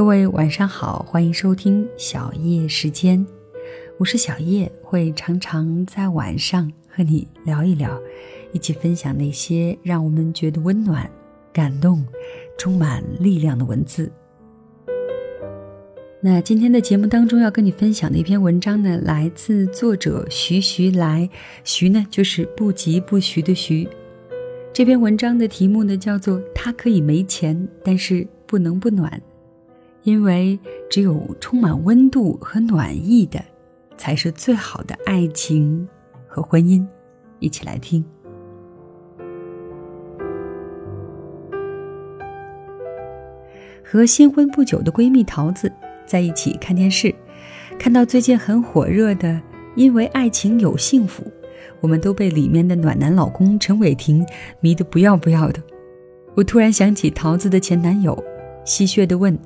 各位晚上好，欢迎收听小叶时间，我是小叶，会常常在晚上和你聊一聊，一起分享那些让我们觉得温暖、感动、充满力量的文字。那今天的节目当中要跟你分享的一篇文章呢，来自作者徐徐来，徐呢就是不疾不徐的徐。这篇文章的题目呢叫做“他可以没钱，但是不能不暖”。因为只有充满温度和暖意的，才是最好的爱情和婚姻。一起来听。和新婚不久的闺蜜桃子在一起看电视，看到最近很火热的《因为爱情有幸福》，我们都被里面的暖男老公陈伟霆迷得不要不要的。我突然想起桃子的前男友，戏谑的问。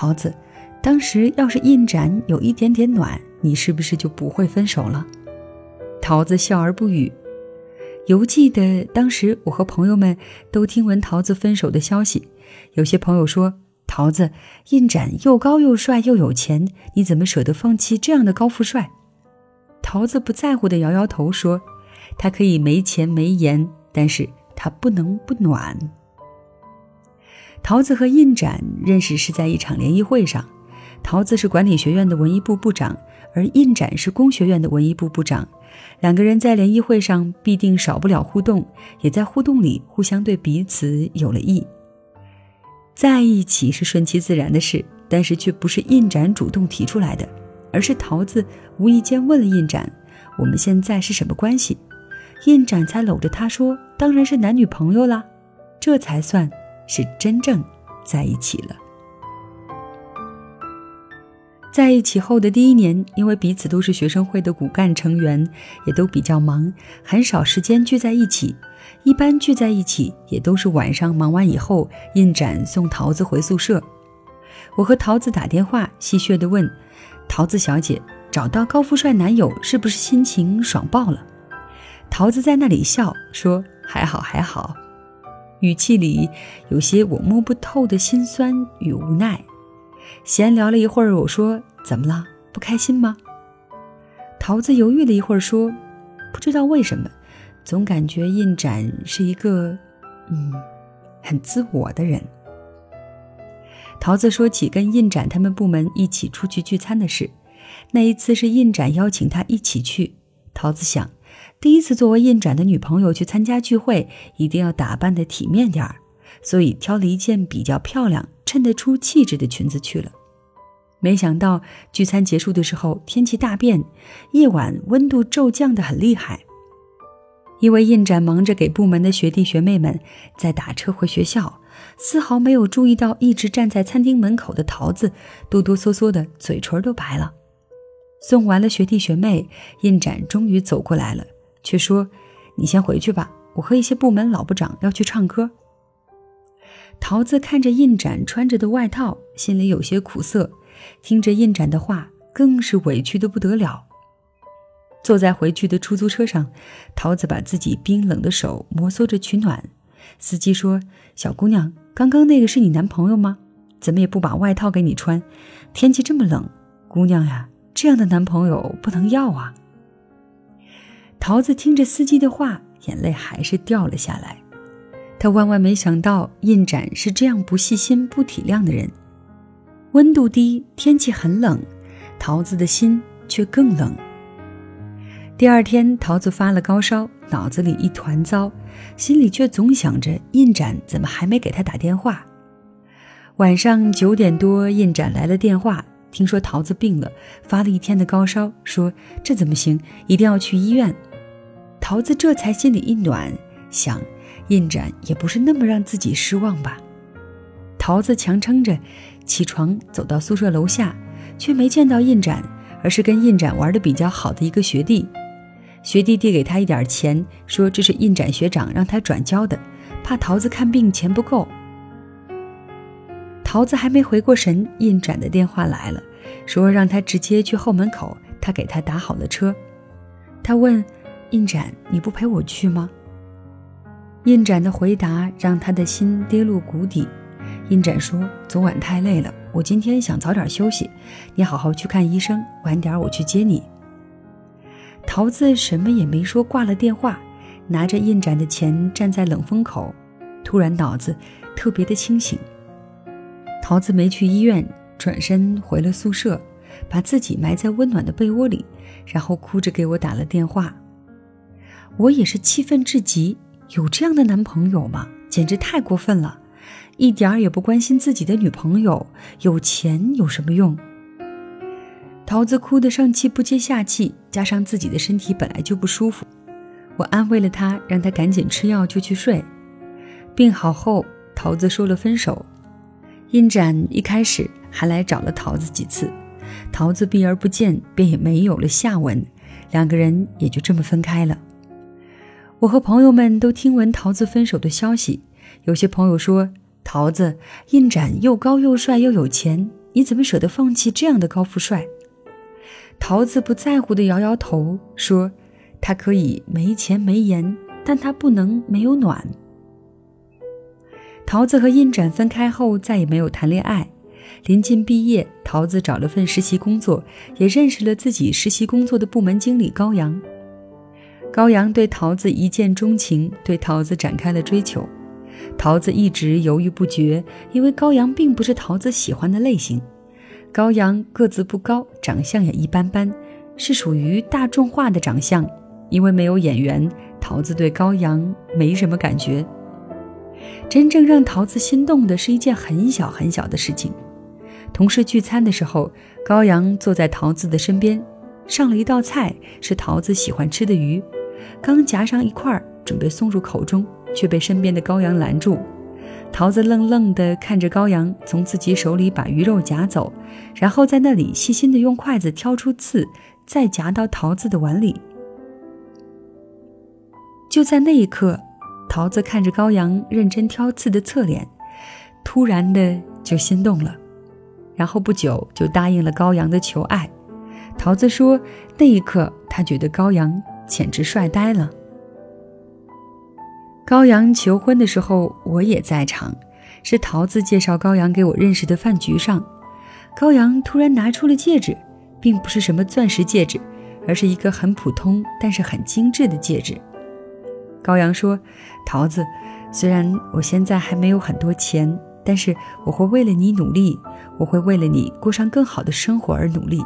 桃子，当时要是印展有一点点暖，你是不是就不会分手了？桃子笑而不语。犹记得当时我和朋友们都听闻桃子分手的消息，有些朋友说：“桃子，印展又高又帅又有钱，你怎么舍得放弃这样的高富帅？”桃子不在乎的摇摇头说：“他可以没钱没颜，但是他不能不暖。”桃子和印展认识是在一场联谊会上，桃子是管理学院的文艺部部长，而印展是工学院的文艺部部长。两个人在联谊会上必定少不了互动，也在互动里互相对彼此有了意。在一起是顺其自然的事，但是却不是印展主动提出来的，而是桃子无意间问了印展：“我们现在是什么关系？”印展才搂着他说：“当然是男女朋友啦。”这才算。是真正在一起了。在一起后的第一年，因为彼此都是学生会的骨干成员，也都比较忙，很少时间聚在一起。一般聚在一起，也都是晚上忙完以后，印展送桃子回宿舍。我和桃子打电话，戏谑地问：“桃子小姐，找到高富帅男友，是不是心情爽爆了？”桃子在那里笑说：“还好，还好。”语气里有些我摸不透的心酸与无奈。闲聊了一会儿，我说：“怎么了？不开心吗？”桃子犹豫了一会儿，说：“不知道为什么，总感觉印展是一个，嗯，很自我的人。”桃子说起跟印展他们部门一起出去聚餐的事，那一次是印展邀请他一起去。桃子想。第一次作为印展的女朋友去参加聚会，一定要打扮的体面点儿，所以挑了一件比较漂亮、衬得出气质的裙子去了。没想到聚餐结束的时候，天气大变，夜晚温度骤降的很厉害。因为印展忙着给部门的学弟学妹们在打车回学校，丝毫没有注意到一直站在餐厅门口的桃子，哆哆嗦嗦的嘴唇都白了。送完了学弟学妹，印展终于走过来了，却说：“你先回去吧，我和一些部门老部长要去唱歌。”桃子看着印展穿着的外套，心里有些苦涩，听着印展的话，更是委屈的不得了。坐在回去的出租车上，桃子把自己冰冷的手摩挲着取暖。司机说：“小姑娘，刚刚那个是你男朋友吗？怎么也不把外套给你穿？天气这么冷，姑娘呀。”这样的男朋友不能要啊！桃子听着司机的话，眼泪还是掉了下来。他万万没想到印展是这样不细心、不体谅的人。温度低，天气很冷，桃子的心却更冷。第二天，桃子发了高烧，脑子里一团糟，心里却总想着印展怎么还没给他打电话。晚上九点多，印展来了电话。听说桃子病了，发了一天的高烧，说这怎么行，一定要去医院。桃子这才心里一暖，想印展也不是那么让自己失望吧。桃子强撑着起床，走到宿舍楼下，却没见到印展，而是跟印展玩的比较好的一个学弟。学弟递给他一点钱，说这是印展学长让他转交的，怕桃子看病钱不够。桃子还没回过神，印展的电话来了，说让他直接去后门口，他给他打好了车。他问印展：“你不陪我去吗？”印展的回答让他的心跌落谷底。印展说：“昨晚太累了，我今天想早点休息，你好好去看医生，晚点我去接你。桃子什么也没说，挂了电话，拿着印展的钱站在冷风口，突然脑子特别的清醒。桃子没去医院，转身回了宿舍，把自己埋在温暖的被窝里，然后哭着给我打了电话。我也是气愤至极，有这样的男朋友吗？简直太过分了，一点儿也不关心自己的女朋友，有钱有什么用？桃子哭得上气不接下气，加上自己的身体本来就不舒服，我安慰了她，让她赶紧吃药就去睡。病好后，桃子说了分手。印展一开始还来找了桃子几次，桃子避而不见，便也没有了下文，两个人也就这么分开了。我和朋友们都听闻桃子分手的消息，有些朋友说：“桃子，印展又高又帅又有钱，你怎么舍得放弃这样的高富帅？”桃子不在乎地摇摇头，说：“他可以没钱没颜，但他不能没有暖。”桃子和印展分开后，再也没有谈恋爱。临近毕业，桃子找了份实习工作，也认识了自己实习工作的部门经理高阳。高阳对桃子一见钟情，对桃子展开了追求。桃子一直犹豫不决，因为高阳并不是桃子喜欢的类型。高阳个子不高，长相也一般般，是属于大众化的长相。因为没有演员，桃子对高阳没什么感觉。真正让桃子心动的是一件很小很小的事情。同事聚餐的时候，高阳坐在桃子的身边，上了一道菜，是桃子喜欢吃的鱼。刚夹上一块，准备送入口中，却被身边的羔羊拦住。桃子愣愣地看着羔羊从自己手里把鱼肉夹走，然后在那里细心地用筷子挑出刺，再夹到桃子的碗里。就在那一刻，桃子看着羔羊认真挑刺的侧脸，突然的就心动了，然后不久就答应了羔羊的求爱。桃子说，那一刻她觉得羔羊。简直帅呆了。高阳求婚的时候，我也在场，是桃子介绍高阳给我认识的饭局上。高阳突然拿出了戒指，并不是什么钻石戒指，而是一个很普通但是很精致的戒指。高阳说：“桃子，虽然我现在还没有很多钱，但是我会为了你努力，我会为了你过上更好的生活而努力。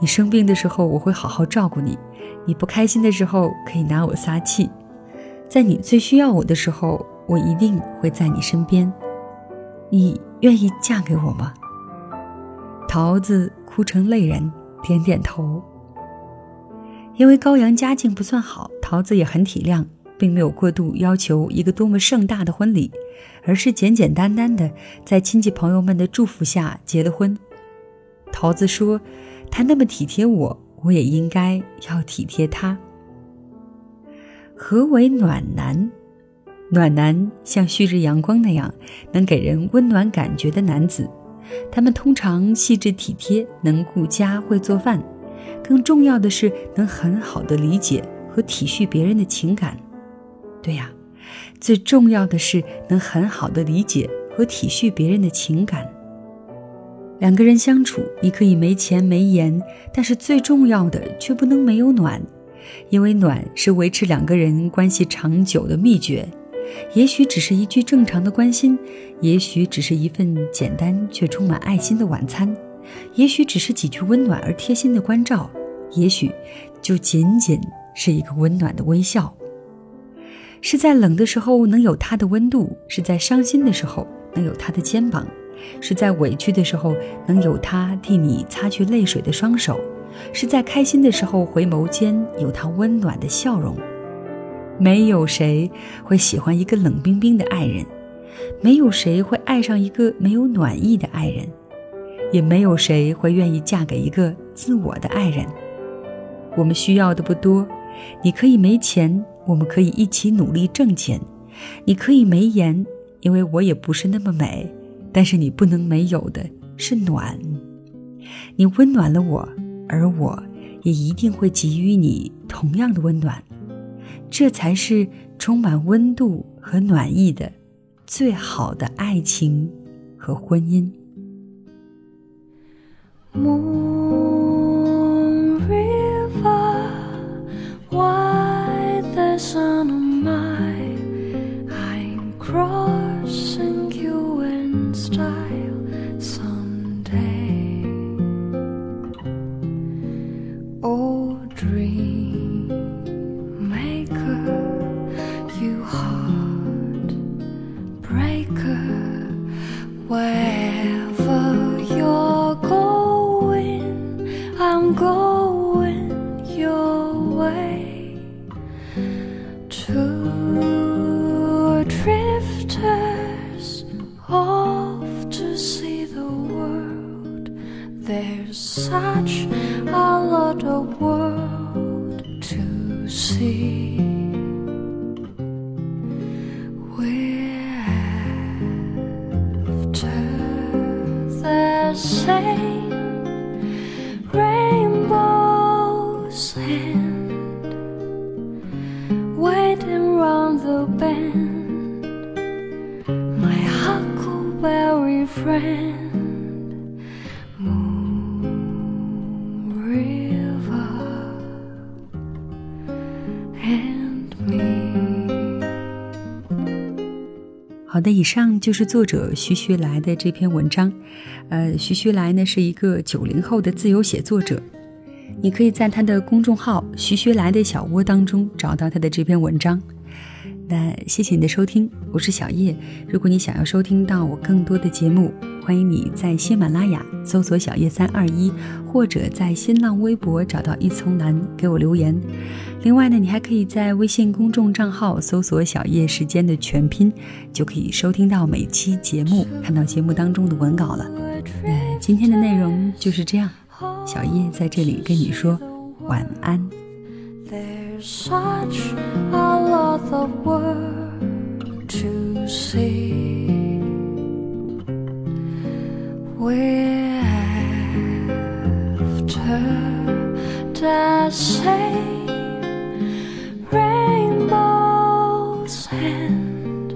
你生病的时候，我会好好照顾你。”你不开心的时候可以拿我撒气，在你最需要我的时候，我一定会在你身边。你愿意嫁给我吗？桃子哭成泪人，点点头。因为高阳家境不算好，桃子也很体谅，并没有过度要求一个多么盛大的婚礼，而是简简单单的在亲戚朋友们的祝福下结了婚。桃子说：“他那么体贴我。”我也应该要体贴他。何为暖男？暖男像旭日阳光那样能给人温暖感觉的男子，他们通常细致体贴，能顾家，会做饭，更重要的是能很好的理解和体恤别人的情感。对呀，最重要的是能很好的理解和体恤别人的情感。两个人相处，你可以没钱没颜，但是最重要的却不能没有暖，因为暖是维持两个人关系长久的秘诀。也许只是一句正常的关心，也许只是一份简单却充满爱心的晚餐，也许只是几句温暖而贴心的关照，也许就仅仅是一个温暖的微笑。是在冷的时候能有他的温度，是在伤心的时候能有他的肩膀。是在委屈的时候能有他替你擦去泪水的双手，是在开心的时候回眸间有他温暖的笑容。没有谁会喜欢一个冷冰冰的爱人，没有谁会爱上一个没有暖意的爱人，也没有谁会愿意嫁给一个自我的爱人。我们需要的不多，你可以没钱，我们可以一起努力挣钱；你可以没颜，因为我也不是那么美。但是你不能没有的是暖，你温暖了我，而我也一定会给予你同样的温暖，这才是充满温度和暖意的最好的爱情和婚姻。well. 谁？好的，以上就是作者徐徐来的这篇文章。呃，徐徐来呢是一个九零后的自由写作者，你可以在他的公众号“徐徐来的小窝”当中找到他的这篇文章。那谢谢你的收听，我是小叶。如果你想要收听到我更多的节目，欢迎你在喜马拉雅搜索“小叶三二一”，或者在新浪微博找到一丛蓝给我留言。另外呢，你还可以在微信公众账号搜索“小叶时间”的全拼，就可以收听到每期节目，看到节目当中的文稿了。那今天的内容就是这样，小叶在这里跟你说晚安。We're after the same rainbow's hand,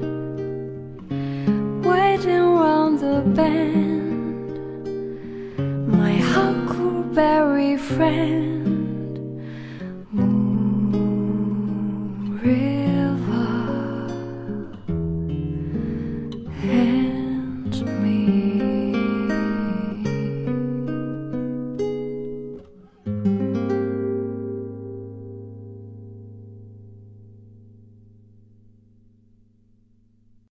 waiting round the bend. My huckleberry friend.